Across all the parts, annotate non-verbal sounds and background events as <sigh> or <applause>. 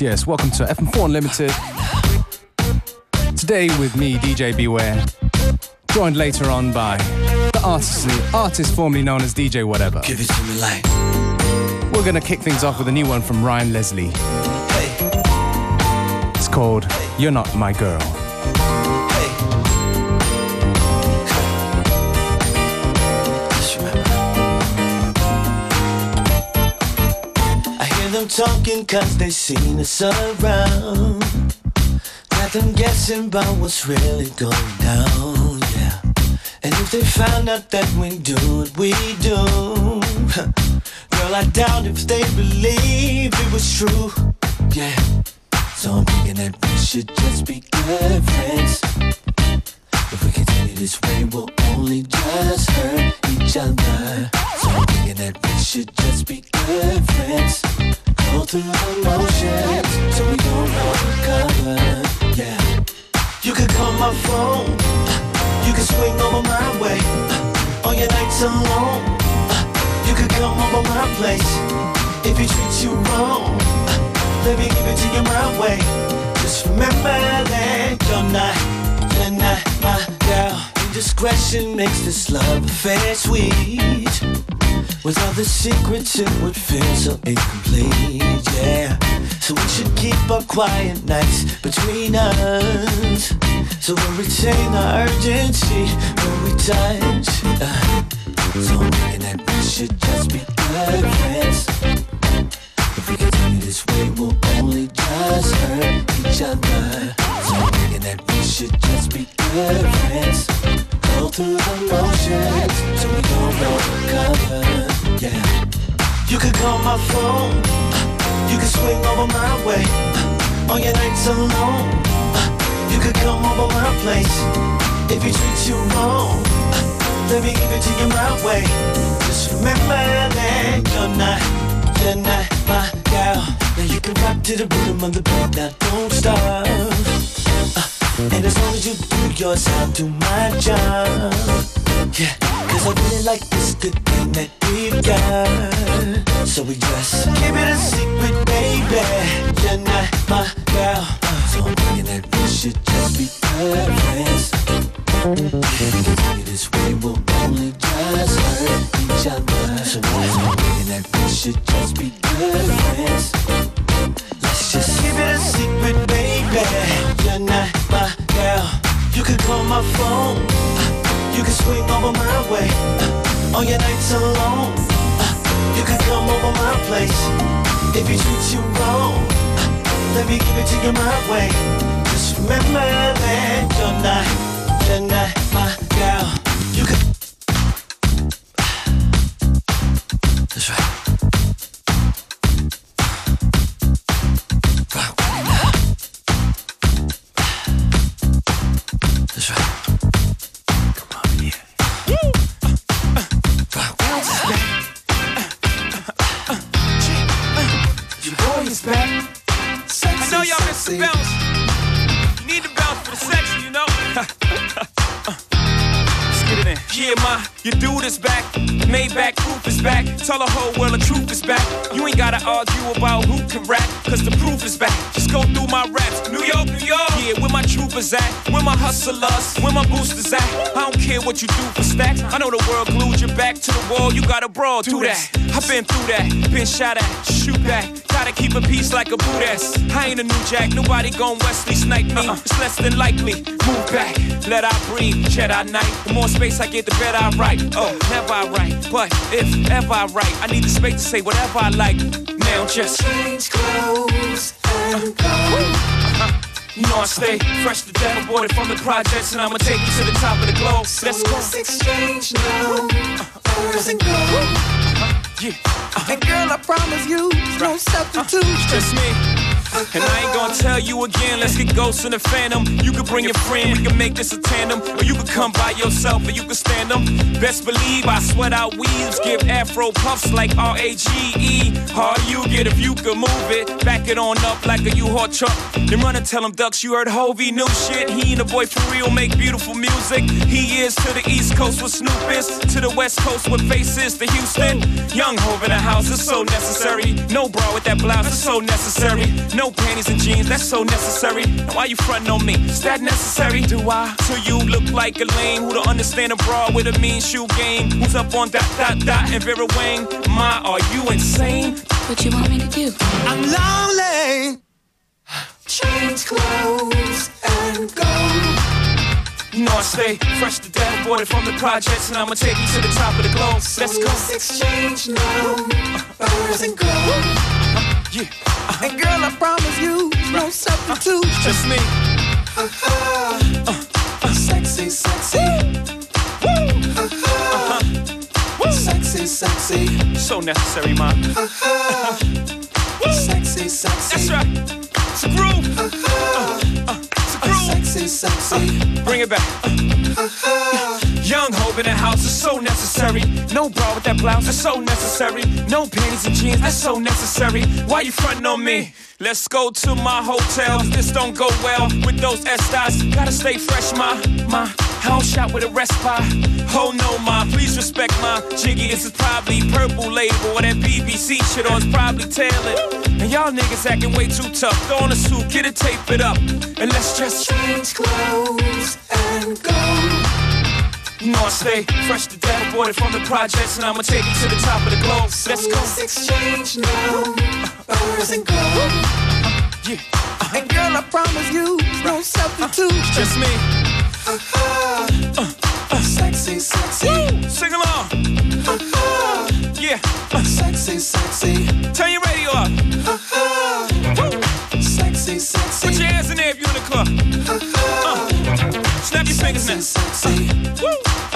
Yes, yes. Welcome to FM4 Unlimited. Today with me, DJ Beware. Joined later on by the artist, artist formerly known as DJ Whatever. Give it to me like. We're gonna kick things off with a new one from Ryan Leslie. Hey, It's called You're Not My Girl. Talking cause they seen us around. Got them guessing about what's really going down, yeah. And if they found out that we do what we do, girl, I doubt if they believe it was true, yeah. So I'm thinking that we should just be good friends. If we continue this way, we'll only just hurt each other. So I'm thinking that we should just be good friends. Go through the motions so we don't recover. Yeah. You could call my phone. You could swing over my way. On your nights alone. You could come over my place. If he treats you wrong. Let me give it to you my way. Just remember that you're not, you're not my girl. Indiscretion makes this love affair sweet. With all the secrets, it would feel so incomplete, yeah. So we should keep our quiet nights between us. So we'll retain our urgency when we touch. Uh, so I'm that we should just be good friends. If we continue this way, we'll only just hurt each other. So I'm thinking that we should just be good friends. Go through the motions so we don't recover. Yeah. You could call my phone. You could swing over my way. On your nights alone. You could come over my place. If he treats you wrong. Let me give it to you my way. Just remember that you're not, you're not my girl. Now you can rock to the rhythm of the beat. Now don't stop. Uh, and as long as you do yours, I'll do my job. Yeah, cause I really like this good thing that we've got. So we just keep it a secret, baby. You're not my girl. Uh, so I'm thinking that we should just be good friends. If we continue this way, we'll only just hurt each other. So I'm thinking that we should just be good friends. Let's just keep it a secret, baby. You're not my girl. You can call my phone. You can swing over my way. On your nights alone. You can come over my place. If he treats you wrong, let me give it to you my way. Just remember that you're not, you're not my girl. You can. That's right. Argue about who can rap, cause the proof is back. Just go through my raps. New York, New York. Yeah, where my troopers at? Where my hustlers? Where my boosters at? I don't care what you do for stacks. I know the world glued your back to the wall. You gotta brawl through that. I've been through that. Been shot at. Shoot back. Gotta keep a peace like a boot ass. I ain't a new jack. Nobody gon' Wesley snipe me. Uh-uh. It's less than likely. Move back. Let I breathe. Jedi Knight. The more space I get, the better I write. Oh, never I write. But if ever I write, I need the space to say whatever I like. Now just Change clothes and go. <laughs> You know I stay fresh to death, aborted from the projects, and I'ma take you to the top of the globe. So Let's go. let's exchange numbers and go. Uh-huh. Yeah, And girl, I promise you, no substitute. Uh-huh. just me. And I ain't gonna tell you again, let's get ghosts in the phantom. You can bring your friend, we can make this a tandem. Or you can come by yourself and you can stand them. Best believe I sweat out weaves, give afro puffs like R-A-G-E. Hard you get if you can move it. Back it on up like a U-Haul truck. Then run and tell them ducks you heard Hovey new shit. He and the boy for real make beautiful music. He is to the East Coast with Snoop is, to the West Coast with faces to Houston. Young Hov in the house is so necessary. No bra with that blouse is so necessary. No panties and jeans, that's so necessary. Now why you frontin' on me? Is that necessary? Do I? So you look like a lame who don't understand a broad with a mean shoe game. Who's up on dot dot dot and Vera Wang? My, are you insane? What you want me to do? I'm lonely. Change clothes and go. You know I stay fresh to death, bought it from the projects, and I'ma take you to the top of the globe. Let's go. Let's exchange numbers and go. Yeah, And girl, I promise you, no substitute. just me. Uh-huh. Uh-huh. Sexy, sexy. Uh-huh. Sexy, sexy. So necessary, man. Sexy, sexy. That's right. It's a groove. Uh, uh, it's a groove. Sexy, sexy. Uh, bring it back. Young Hov in the house is so necessary. No bra with that blouse is so necessary. No panties and jeans, that's so necessary. Why you frontin' on me? Let's go to my hotel. This don't go well with those Estes. Gotta stay fresh, ma. I don't shop with a respite. Oh no, ma, please respect my jiggy. This is probably purple label or that BBC shit on. It's probably tailored. And y'all niggas acting way too tough. Throw on a suit, get it, tape it up, and let's just Change clothes and go. You know I stay fresh to death, it from the projects, and I'ma take you to the top of the globe. Let's go. Let's exchange numbers and go. Yeah, And girl, I promise you, no substitute. just me. Uh-huh. Uh, Sexy, sexy. Sing along. Yeah, Uh, Sexy, sexy. turn your radio up. Sexy, sexy. Put your hands in there snap your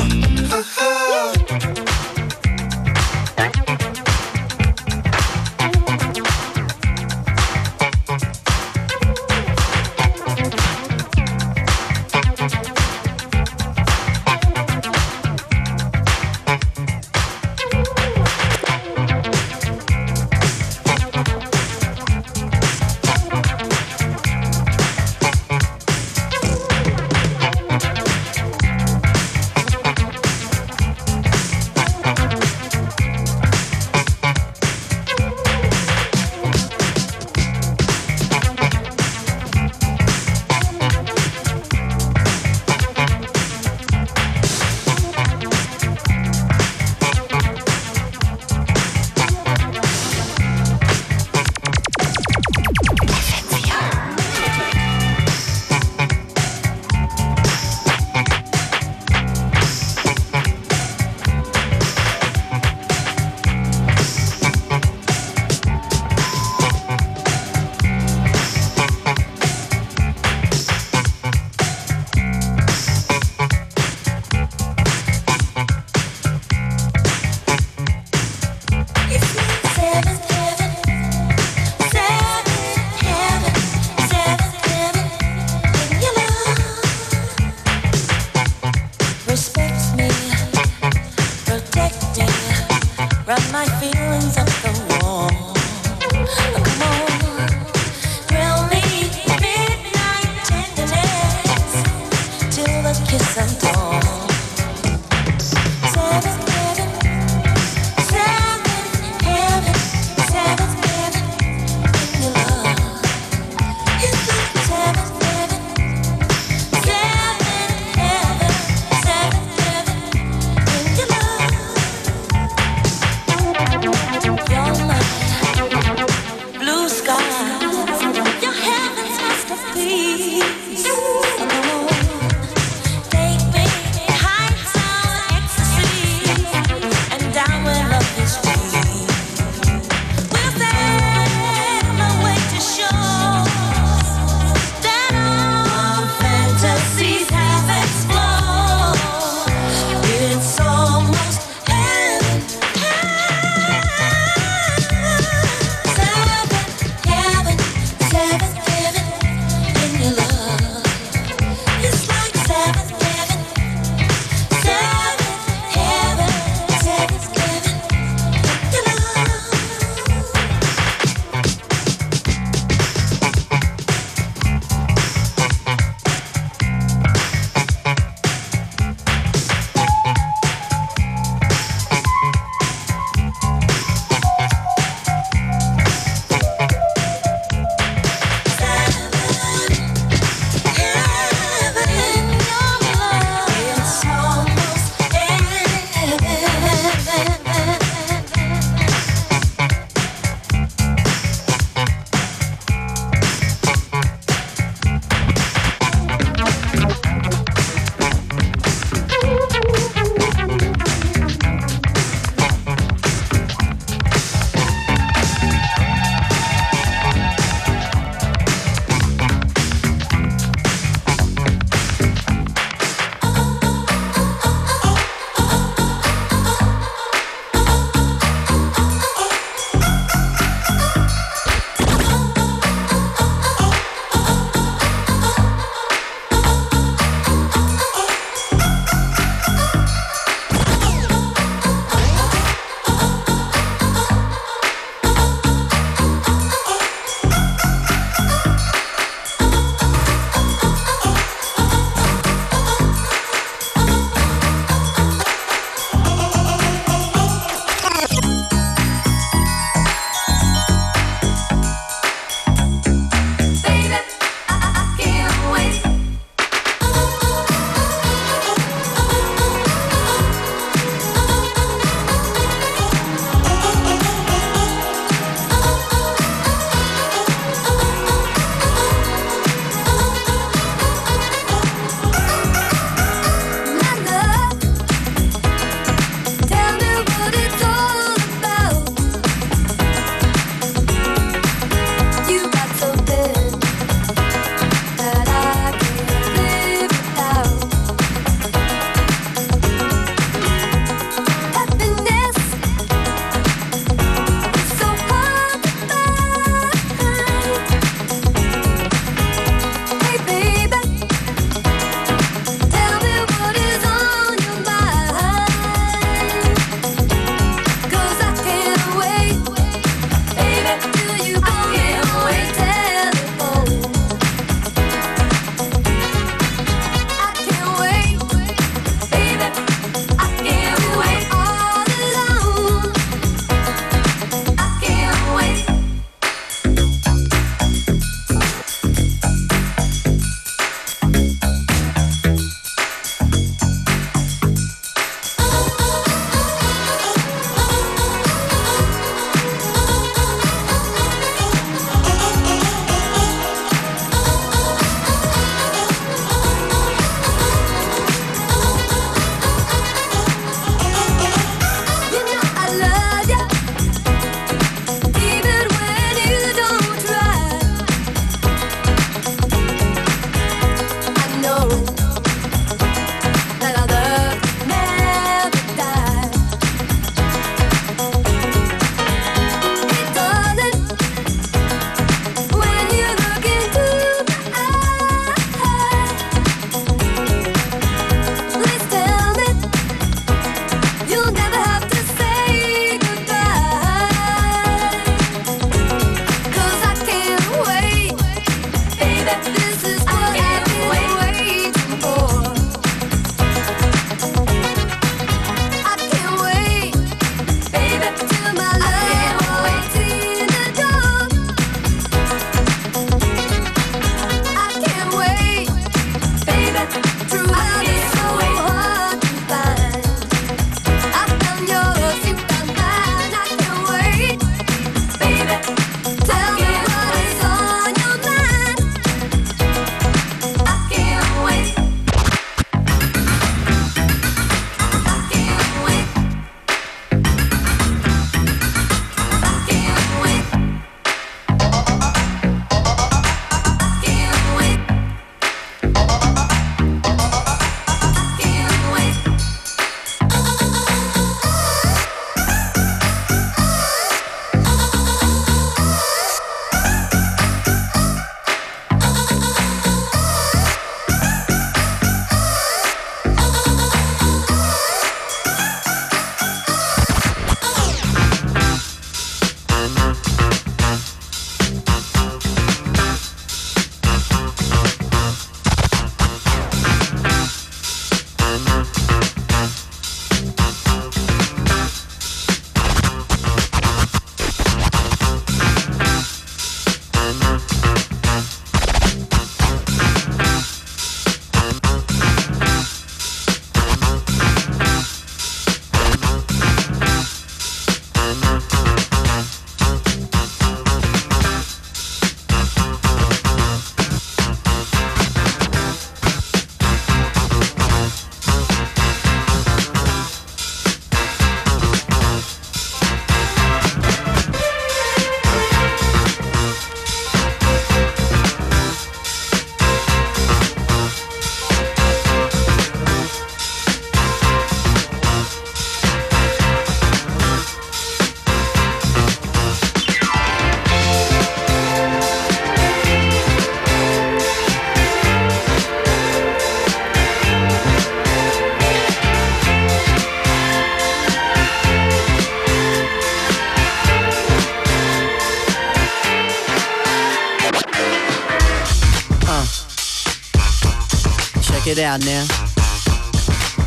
it out now.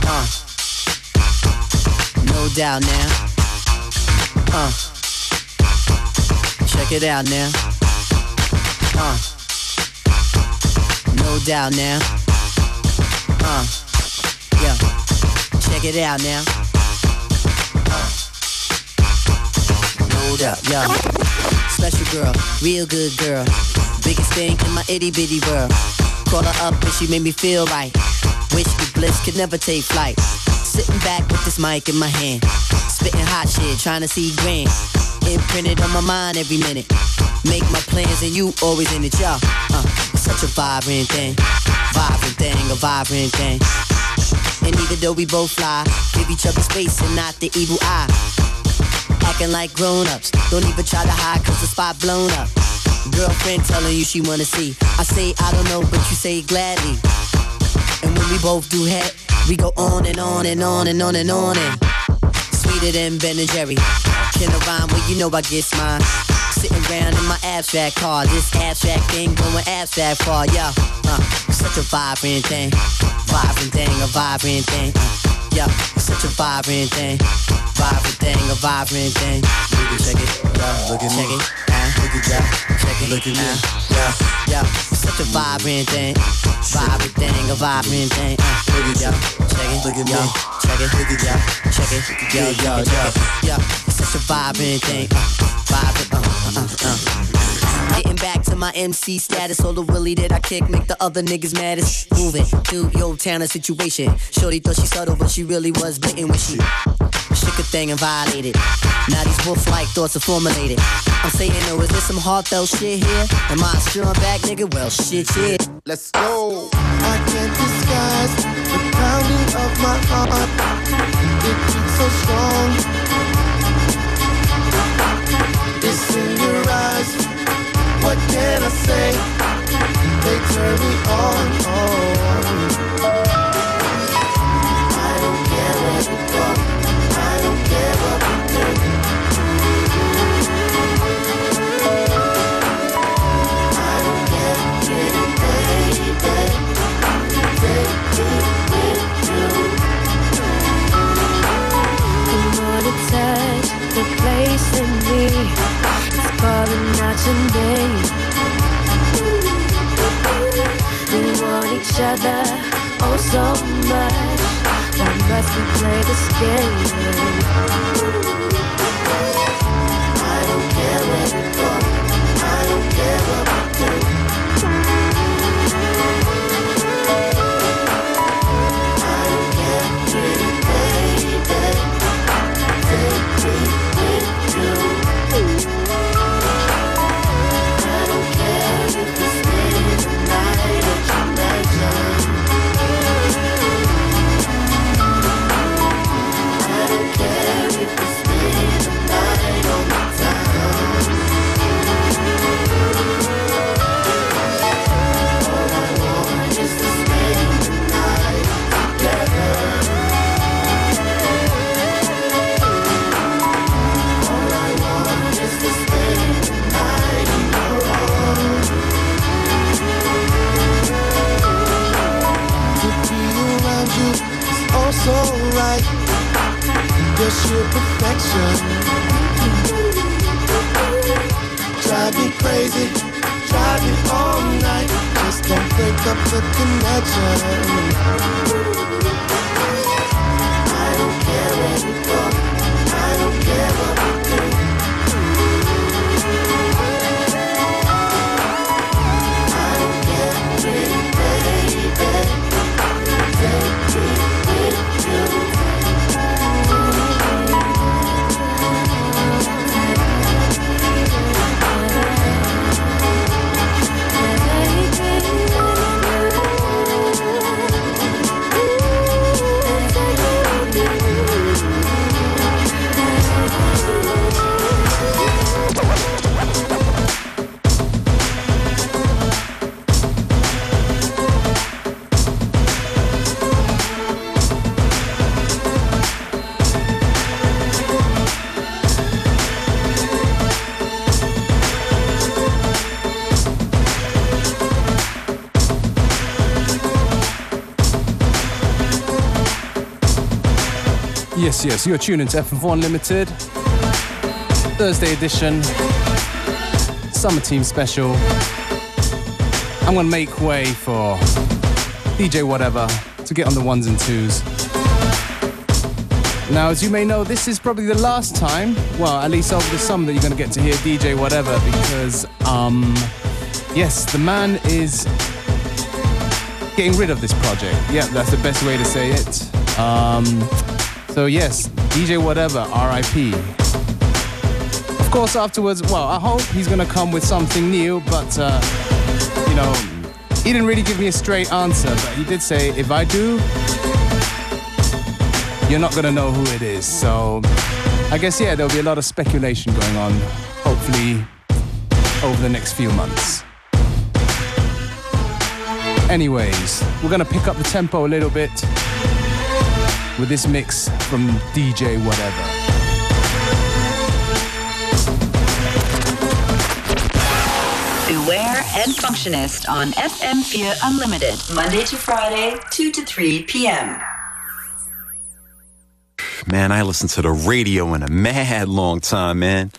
Uh. No doubt now. Uh. Check it out now. Uh. No doubt now. Uh. Yeah. Check it out now. Uh. No doubt, yeah. Special girl, real good girl. Biggest thing in my itty bitty world. Call her up and she made me feel right. Wish the bliss could never take flight. Sitting back with this mic in my hand. Spitting hot shit, trying to see grand. Imprinted on my mind every minute. Make my plans and you always in it, y'all. Uh, such a vibrant thing. Vibrant thing, a vibrant thing. And even though we both fly, give each other space and not the evil eye. Acting like grown-ups, don't even try to hide cause the spot blown up. Girlfriend telling you she wanna see. I say I don't know, but you say gladly. And when we both do head, we go on and on and on and on and on and sweeter than Ben and Jerry. Can I rhyme? Well, you know I get mine. Sitting around in my abstract car, this abstract thing going abstract far, yeah. Uh, such a vibrant thing, vibrant thing, a vibrant thing. Uh, yeah, such a vibrant thing, vibrant thing, a vibrant thing. Look at check it, yeah, look at check me. It, look check it, look at me, yeah, yeah. Such a vibrant thing, vibrant thing, a vibrant thing. Uh, look at yeah, check it, look at me, check it, look at yeah, check it, yeah, yeah, yeah, yeah. Such a vibrant thing, uh, vibrant, uh, uh, uh. uh. Getting back to my MC status, all the willy that I kick make the other niggas maddest. Moving through your town a situation. Shorty thought she subtle, but she really was bitten when she shook a thing and violated. Now these wolf-like thoughts are formulated. I'm saying, no, is there some heartfelt shit here? Am I a strong back nigga? Well, shit, yeah. Let's go. I can't disguise the pounding of my heart. It beats so strong. It's in your eyes. What can I say? They turn me on. Oh. I don't care where we go. It's calling out your name. We want each other oh so much. Why must we play this game? Yes, you're tuning to FM4 Unlimited. Thursday edition. Summer Team special. I'm gonna make way for DJ Whatever to get on the ones and twos. Now, as you may know, this is probably the last time, well, at least over the summer, that you're gonna get to hear DJ Whatever because, um, yes, the man is getting rid of this project. Yeah, that's the best way to say it. Um, so yes, DJ Whatever, RIP. Of course, afterwards, well, I hope he's gonna come with something new, but uh, you know, he didn't really give me a straight answer, but he did say, if I do, you're not gonna know who it is. So I guess yeah, there'll be a lot of speculation going on, hopefully over the next few months. Anyways, we're gonna pick up the tempo a little bit with this mix from DJ Whatever. Beware and Functionist on FM4 Unlimited, Monday to Friday, 2 to 3 p.m. Man, I listened to the radio in a mad long time, man.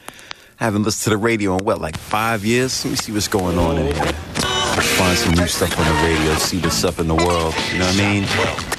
I haven't listened to the radio in what, like five years? Let me see what's going on in here. Find some new stuff on the radio, see what's up in the world. You know what I mean?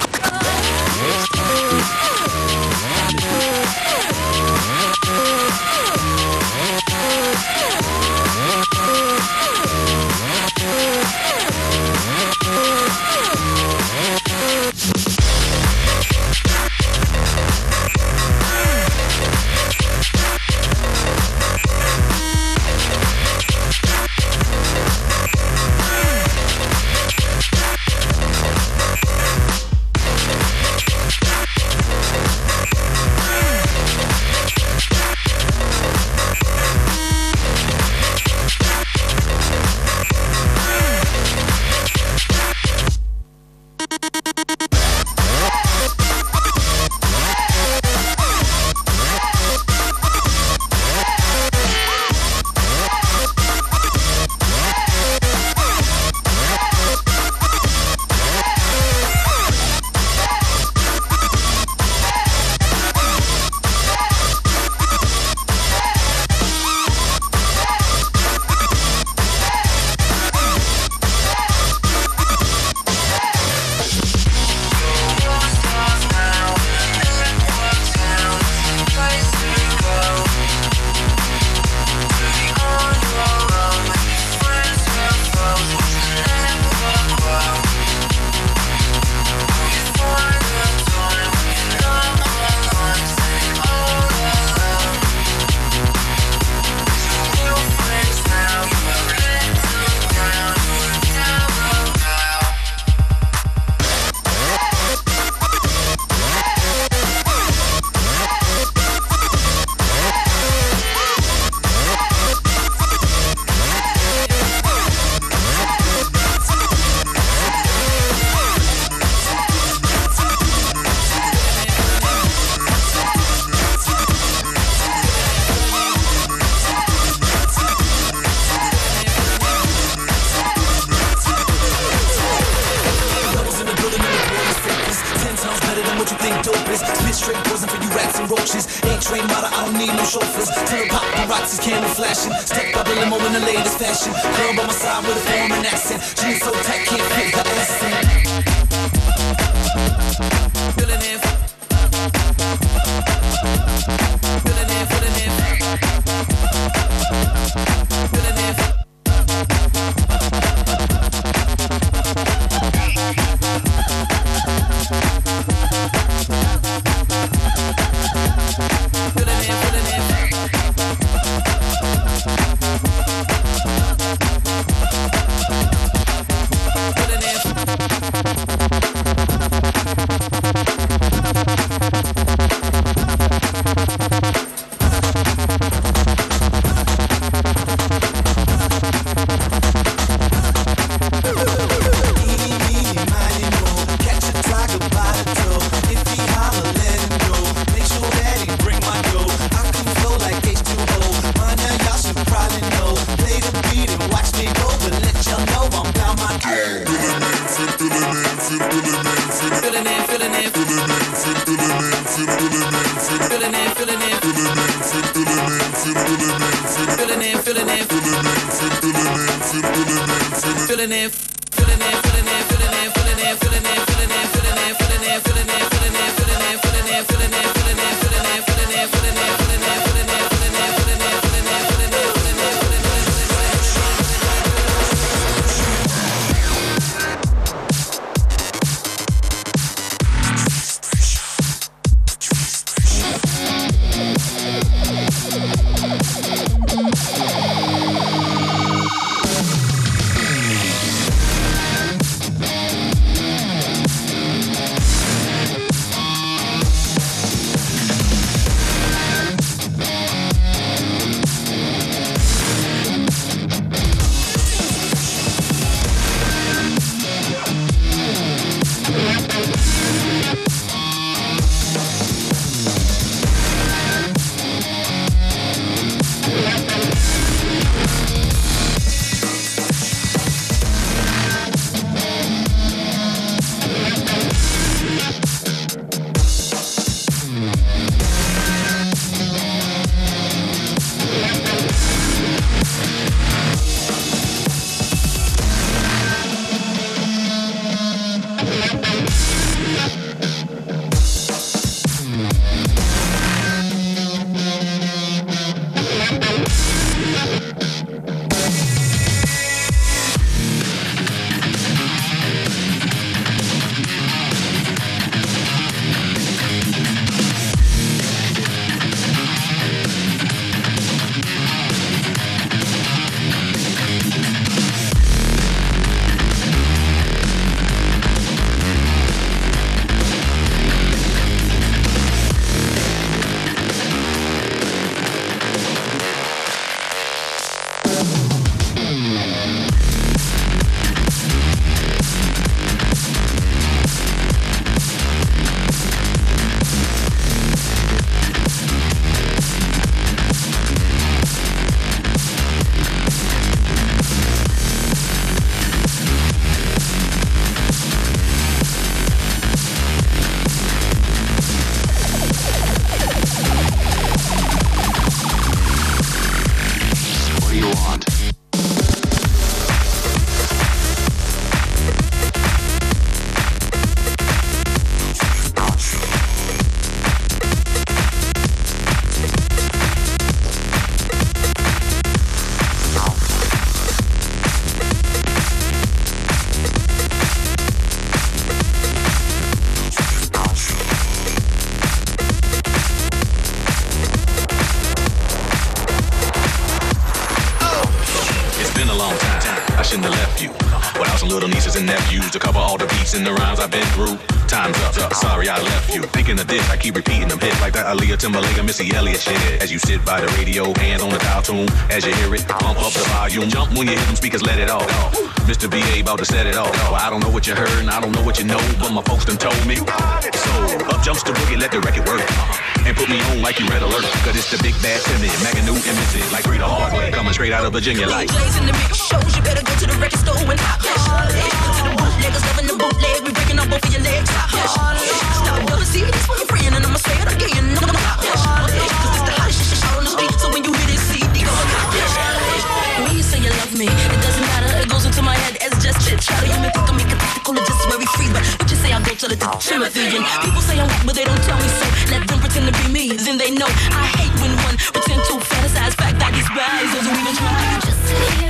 Little nieces and nephews to cover all the beats and the rhymes I've been through. Time's up. Sorry I left you. Thinking of this, I keep repeating them hits like that Aaliyah Timberlake Missy Elliott shit. As you sit by the radio, hands on the dial tune. As you hear it, pump up the volume. Jump when you hear them speakers, let it off. Mr. BA about to set it off. I don't know what you heard and I don't know what you know, but my folks done told me. So up jumps the boogie, let the record work. And put me on like you red alert. Cause it's the big bad Timmy, Magoo and Missy. Like Rita Hardway, coming straight out of Virginia like. DJs in the mix shows, you better go to the record store and hop. To the bootleggers loving the bootleg, we breaking up both of your legs. Stop never see this for your friend, and I'ma say it again. No, no, no. Cause it's the hottest shit out on the street, so when you hear this CD, go When you say you love me, goes into my head as just chit chatter. You may think I make it tactical just very free, but what you say I go to the Timothy and people say I'm weak, but they don't tell me so. Let them pretend to be me, then they know I hate when one pretend to fantasize fact that these guys doesn't even try. Just sit here,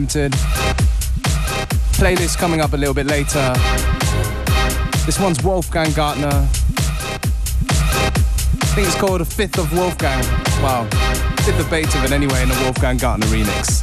on FM4 Unlimited. Playlist coming up a little bit later. This one's Wolfgang Gartner. I think it's called A Fifth of Wolfgang. Wow. Fifth of Beethoven anyway in a Wolfgang Gartner remix.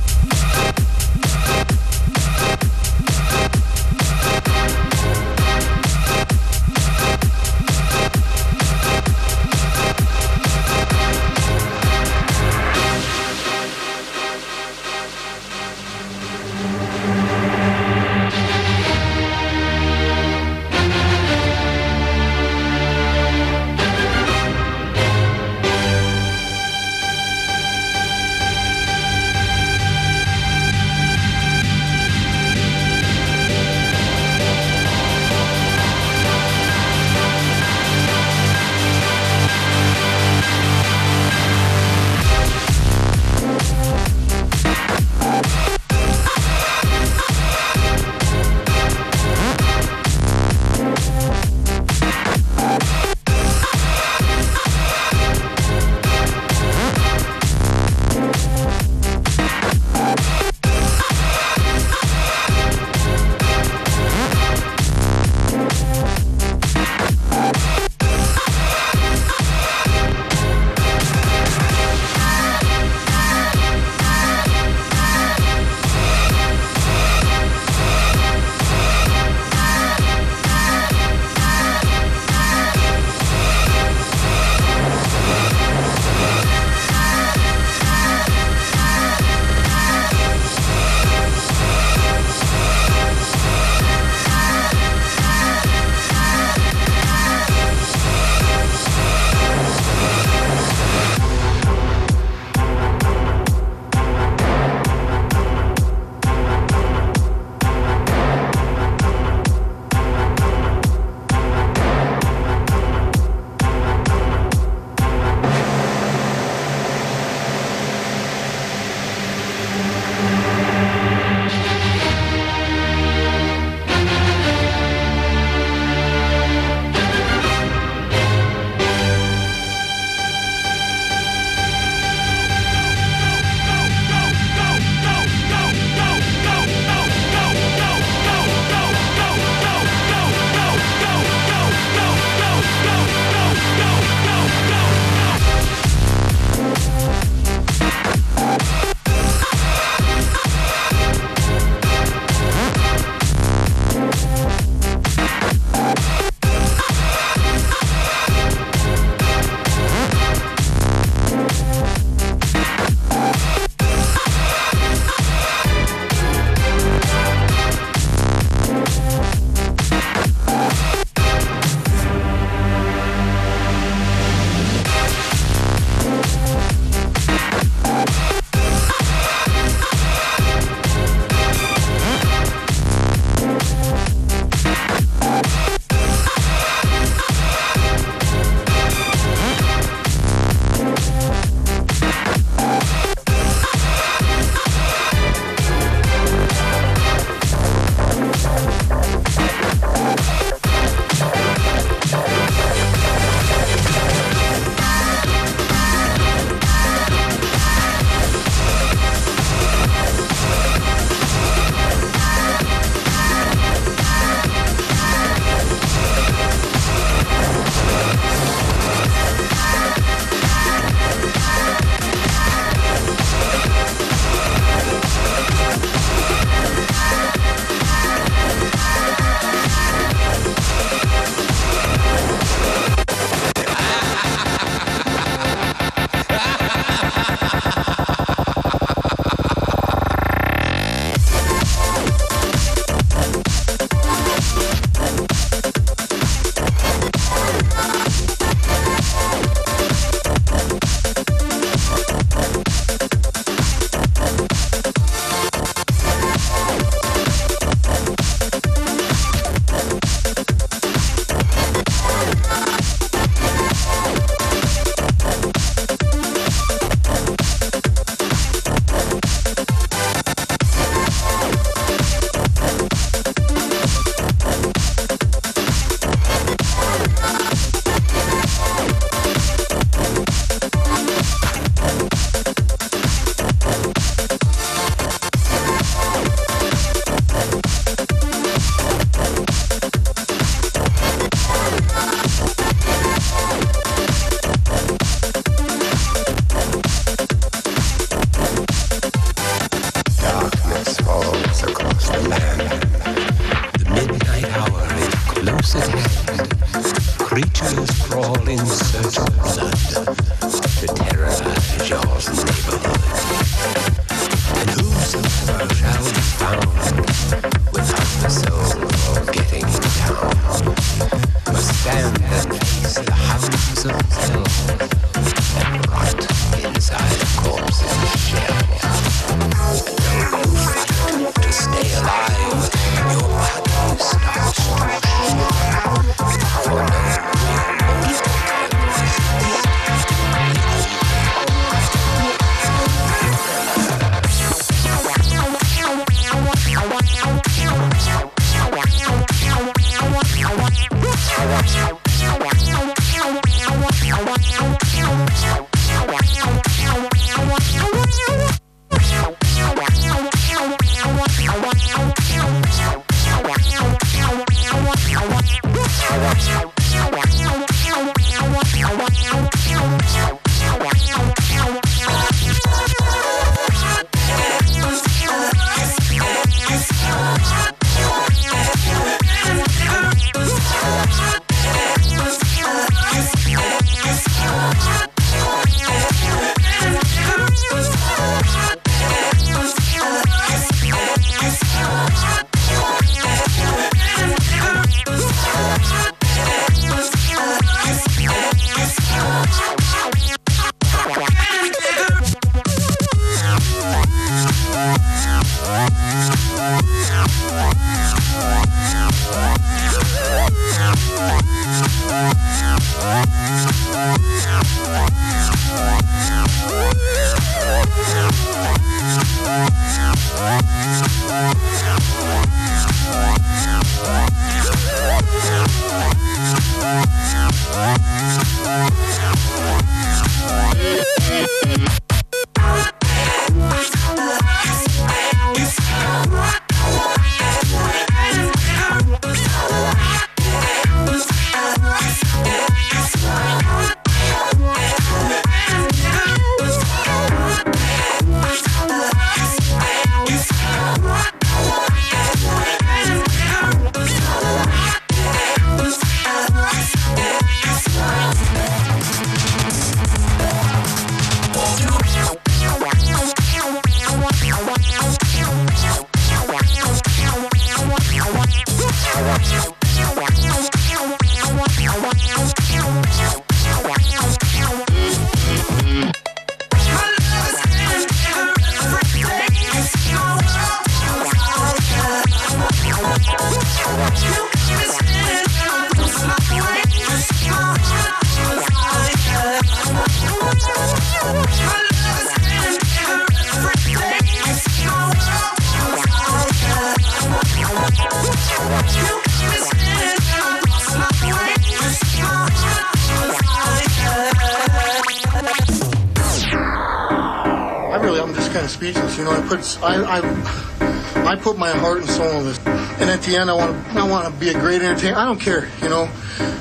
I I, I put my heart and soul in this, and at the end, I want to, I want to be a great entertainer. I don't care. You know,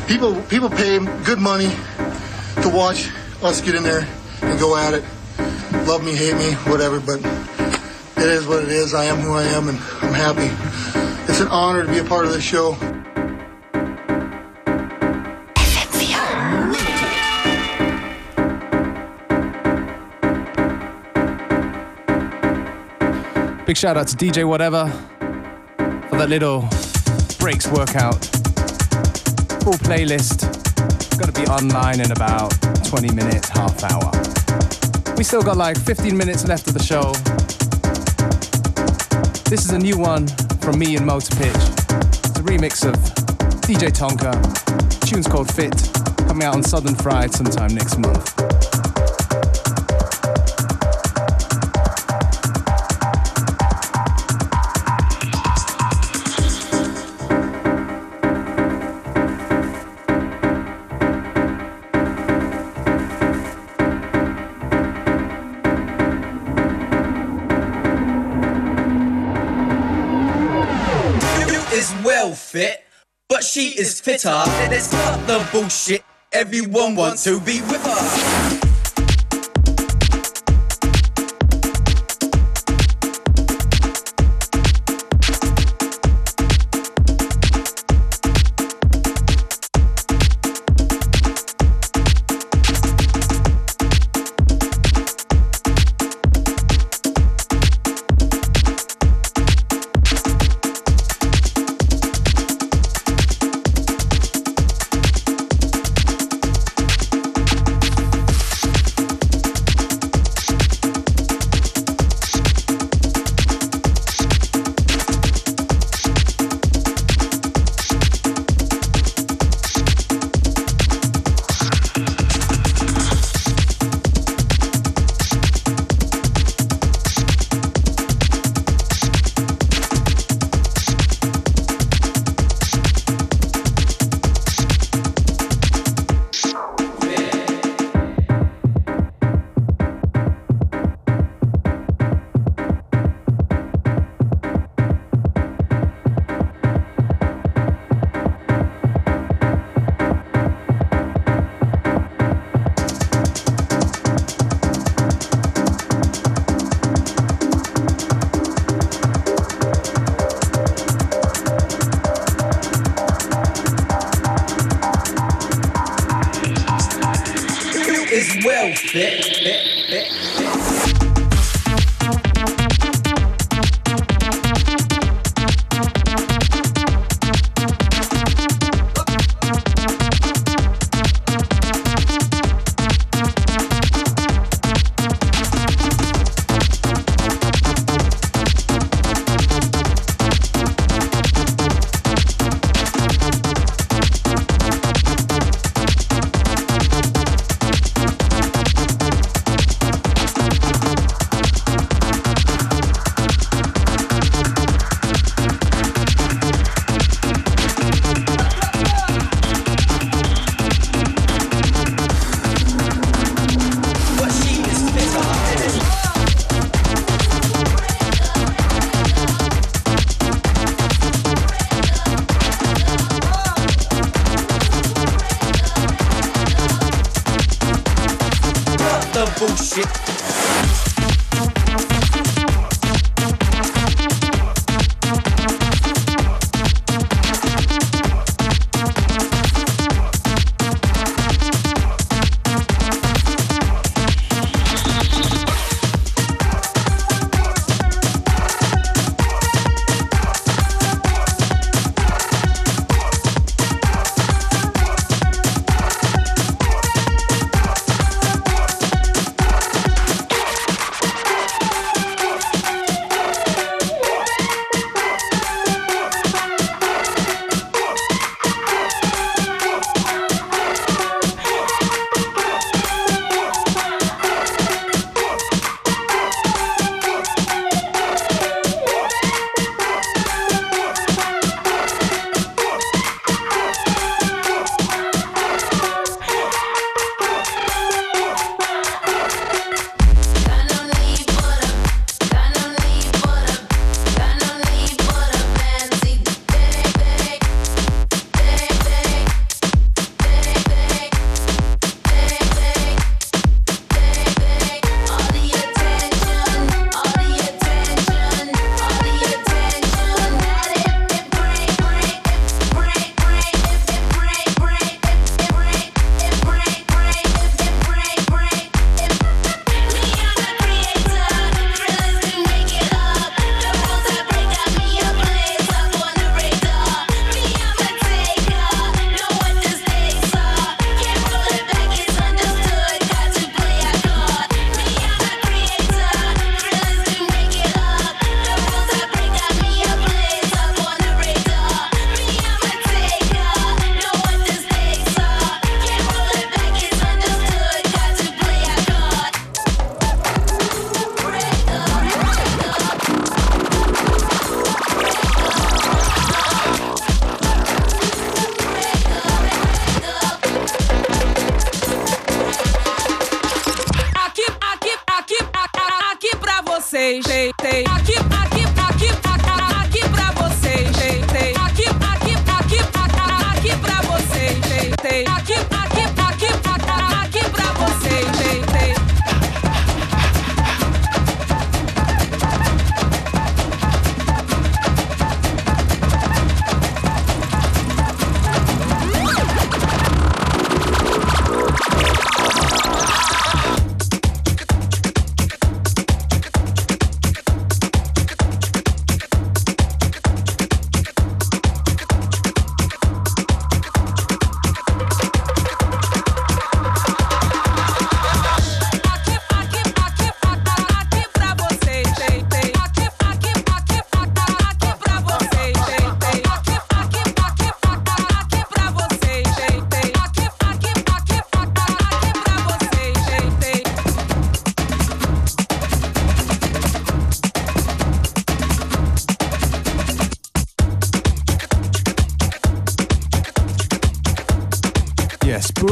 people, people pay good money to watch us get in there and go at it. Love me, hate me, whatever. But it is what it is. I am who I am, and I'm happy. It's an honor to be a part of this show. Big shout out to DJ Whatever for that little breaks workout. Full playlist. Gonna be online in about 20 minutes, half hour. We still got like 15 minutes left of the show. This is a new one from me and Motor Pitch. It's a remix of DJ Tonka. The tune's called Fit. Coming out on Southern Fried sometime next month. She is fitter. Let's cut the bullshit. Everyone wants to be with her.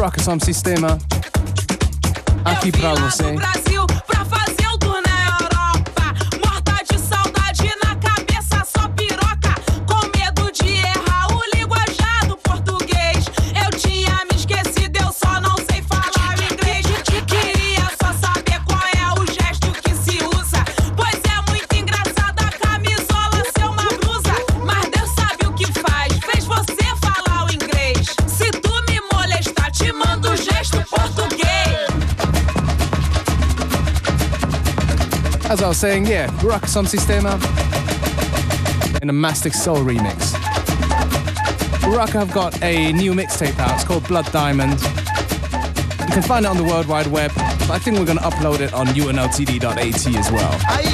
Buraka Som Sistema. Aqui pra você. As I was saying, yeah, Rock Som Sistema in a Mastiksoul remix. Rock have got a new mixtape out. It's called Blood Diamond. You can find it on the World Wide Web. I think we're going to upload it on unltd.at as well.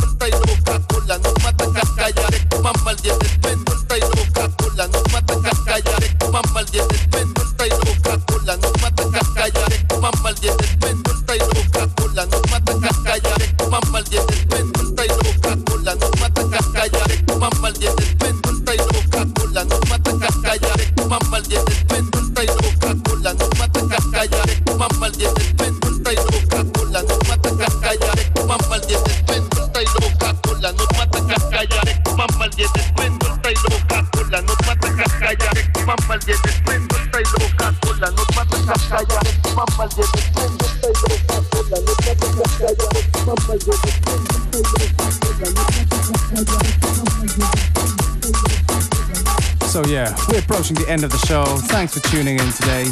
yeah, we're approaching the end of the show. Thanks for tuning in today.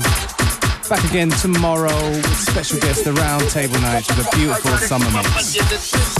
Back again tomorrow with special guest, the Round Table Knights with a beautiful summer mix.